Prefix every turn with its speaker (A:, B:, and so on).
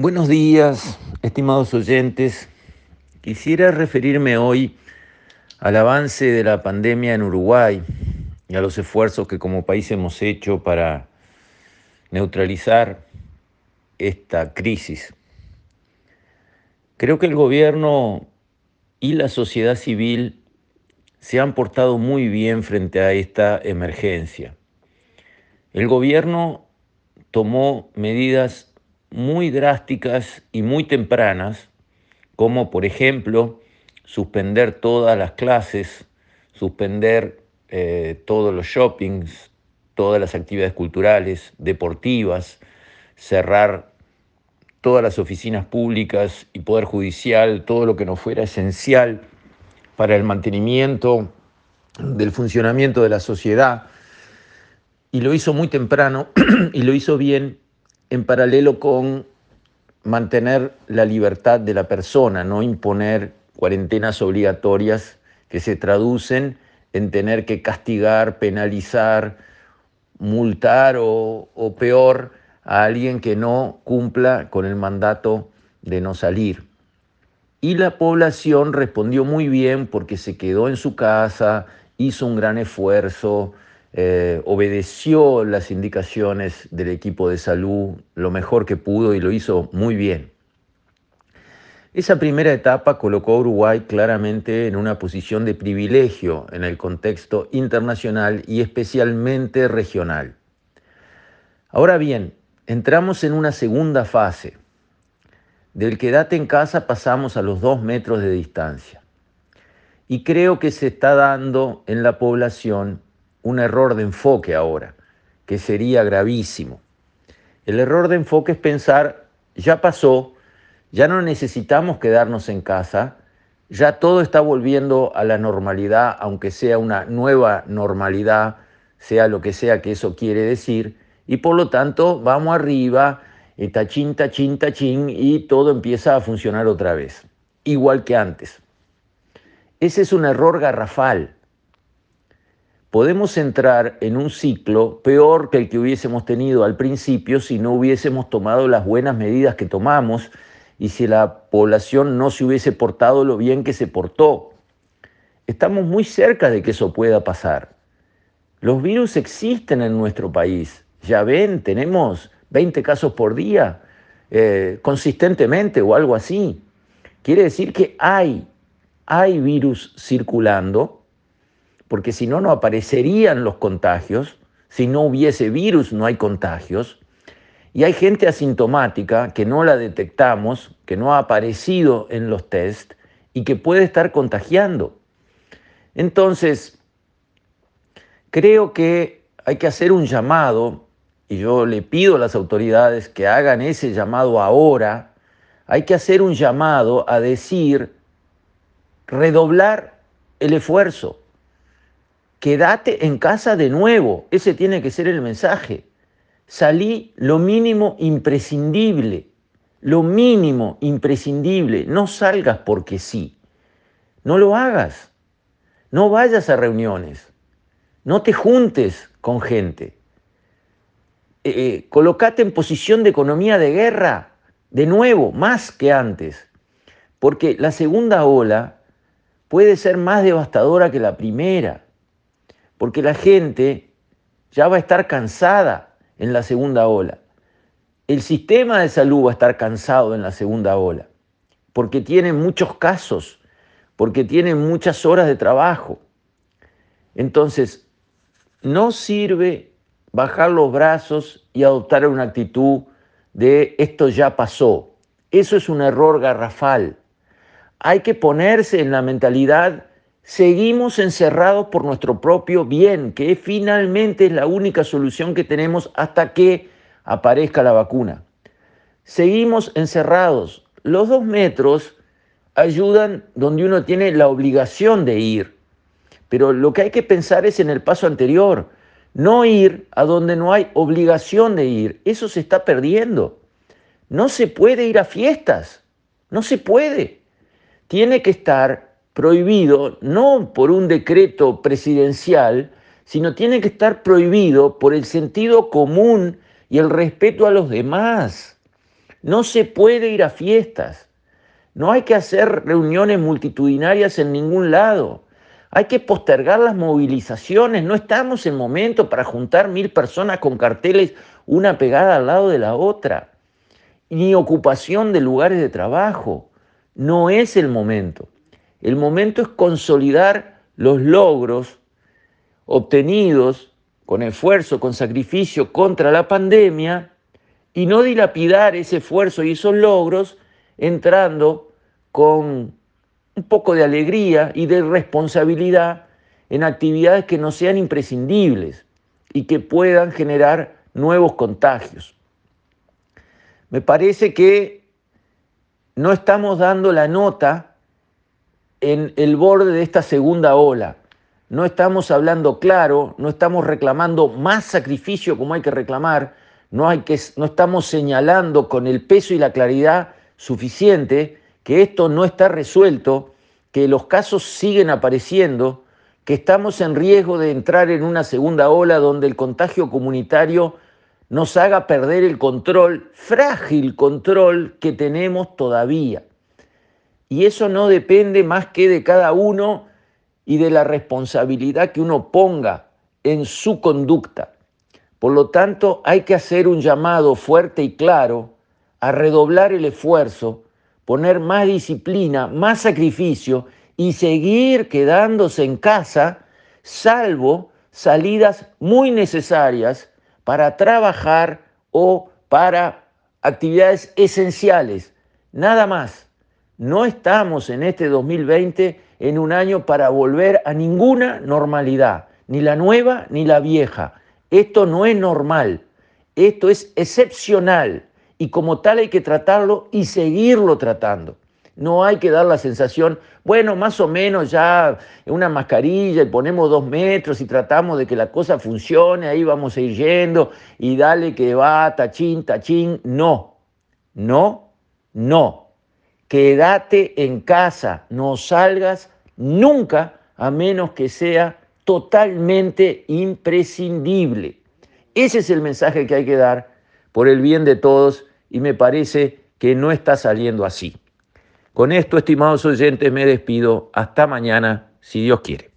A: Buenos días, estimados oyentes. Quisiera referirme hoy al avance de la pandemia en Uruguay y a los esfuerzos que como país hemos hecho para neutralizar esta crisis. Creo que el gobierno y la sociedad civil se han portado muy bien frente a esta emergencia. El gobierno tomó medidas muy drásticas y muy tempranas, como por ejemplo suspender todas las clases, suspender eh, todos los shoppings, todas las actividades culturales, deportivas, cerrar todas las oficinas públicas y poder judicial, todo lo que no fuera esencial para el mantenimiento del funcionamiento de la sociedad. Y lo hizo muy temprano y lo hizo bien en paralelo con mantener la libertad de la persona, no imponer cuarentenas obligatorias que se traducen en tener que castigar, penalizar, multar o, peor a alguien que no cumpla con el mandato de no salir. Y la población respondió muy bien porque se quedó en su casa, hizo un gran esfuerzo, eh, obedeció las indicaciones del equipo de salud lo mejor que pudo y lo hizo muy bien. Esa primera etapa colocó a Uruguay claramente en una posición de privilegio en el contexto internacional y especialmente regional. Ahora bien, entramos en una segunda fase. Del quedate en casa pasamos a los dos metros de distancia. Y creo que se está dando en la población un error de enfoque ahora, que sería gravísimo. El error de enfoque es pensar, ya pasó, ya no necesitamos quedarnos en casa, ya todo está volviendo a la normalidad, aunque sea una nueva normalidad, sea lo que sea que eso quiere decir, y por lo tanto vamos arriba, eh, tachín, tachín, tachín, y todo empieza a funcionar otra vez, igual que antes. Ese es un error garrafal podemos entrar en un ciclo peor que el que hubiésemos tenido al principio si no hubiésemos tomado las buenas medidas que tomamos y si la población no se hubiese portado lo bien que se portó. Estamos muy cerca de que eso pueda pasar. Los virus existen en nuestro país. Ya ven, tenemos 20 casos por día eh, consistentemente o algo así. Quiere decir que hay, hay virus circulando porque si no, no aparecerían los contagios, si no hubiese virus no hay contagios, y hay gente asintomática que no la detectamos, que no ha aparecido en los test y que puede estar contagiando. Entonces, creo que hay que hacer un llamado, y yo le pido a las autoridades que hagan ese llamado ahora, hay que hacer un llamado a decir, redoblar el esfuerzo, quédate en casa de nuevo. Ese tiene que ser el mensaje. Salí lo mínimo imprescindible, lo mínimo imprescindible. No salgas porque sí. No lo hagas. No vayas a reuniones. No te juntes con gente. Eh, eh, colocate en posición de economía de guerra, de nuevo, más que antes. Porque la segunda ola puede ser más devastadora que la primera porque la gente ya va a estar cansada en la segunda ola. El sistema de salud va a estar cansado en la segunda ola, porque tiene muchos casos, porque tiene muchas horas de trabajo. Entonces, no sirve bajar los brazos y adoptar una actitud de esto ya pasó. Eso es un error garrafal. Hay que ponerse en la mentalidad seguimos encerrados por nuestro propio bien, que finalmente es la única solución que tenemos hasta que aparezca la vacuna. Seguimos encerrados. Los dos metros ayudan donde uno tiene la obligación de ir, pero lo que hay que pensar es en el paso anterior, no ir a donde no hay obligación de ir. Eso se está perdiendo. No se puede ir a fiestas, no se puede. Tiene que estar prohibido no por un decreto presidencial, sino tiene que estar prohibido por el sentido común y el respeto a los demás. No se puede ir a fiestas. No hay que hacer reuniones multitudinarias en ningún lado. Hay que postergar las movilizaciones. No estamos en momento para juntar mil personas con carteles una pegada al lado de la otra. Ni ocupación de lugares de trabajo. No es el momento. El momento es consolidar los logros obtenidos con esfuerzo, con sacrificio contra la pandemia y no dilapidar ese esfuerzo y esos logros entrando con un poco de alegría y de responsabilidad en actividades que no sean imprescindibles y que puedan generar nuevos contagios. Me parece que no estamos dando la nota en el borde de esta segunda ola. No estamos hablando claro, no estamos reclamando más sacrificio como hay que reclamar, no, hay que, no estamos señalando con el peso y la claridad suficiente que esto no está resuelto, que los casos siguen apareciendo, que estamos en riesgo de entrar en una segunda ola donde el contagio comunitario nos haga perder el control, frágil control que tenemos todavía. Y eso no depende más que de cada uno y de la responsabilidad que uno ponga en su conducta. Por lo tanto, hay que hacer un llamado fuerte y claro a redoblar el esfuerzo, poner más disciplina, más sacrificio y seguir quedándose en casa, salvo salidas muy necesarias para trabajar o para actividades esenciales. Nada más. No estamos en este 2020 en un año para volver a ninguna normalidad, ni la nueva ni la vieja. Esto no es normal, esto es excepcional y como tal hay que tratarlo y seguirlo tratando. No hay que dar la sensación, bueno, más o menos ya una mascarilla y ponemos dos metros y tratamos de que la cosa funcione, ahí vamos a ir yendo y dale que va, tachín, tachín. No, no, no. Quédate en casa, no salgas nunca a menos que sea totalmente imprescindible. Ese es el mensaje que hay que dar por el bien de todos y me parece que no está saliendo así. Con esto, estimados oyentes, me despido. Hasta mañana, si Dios quiere.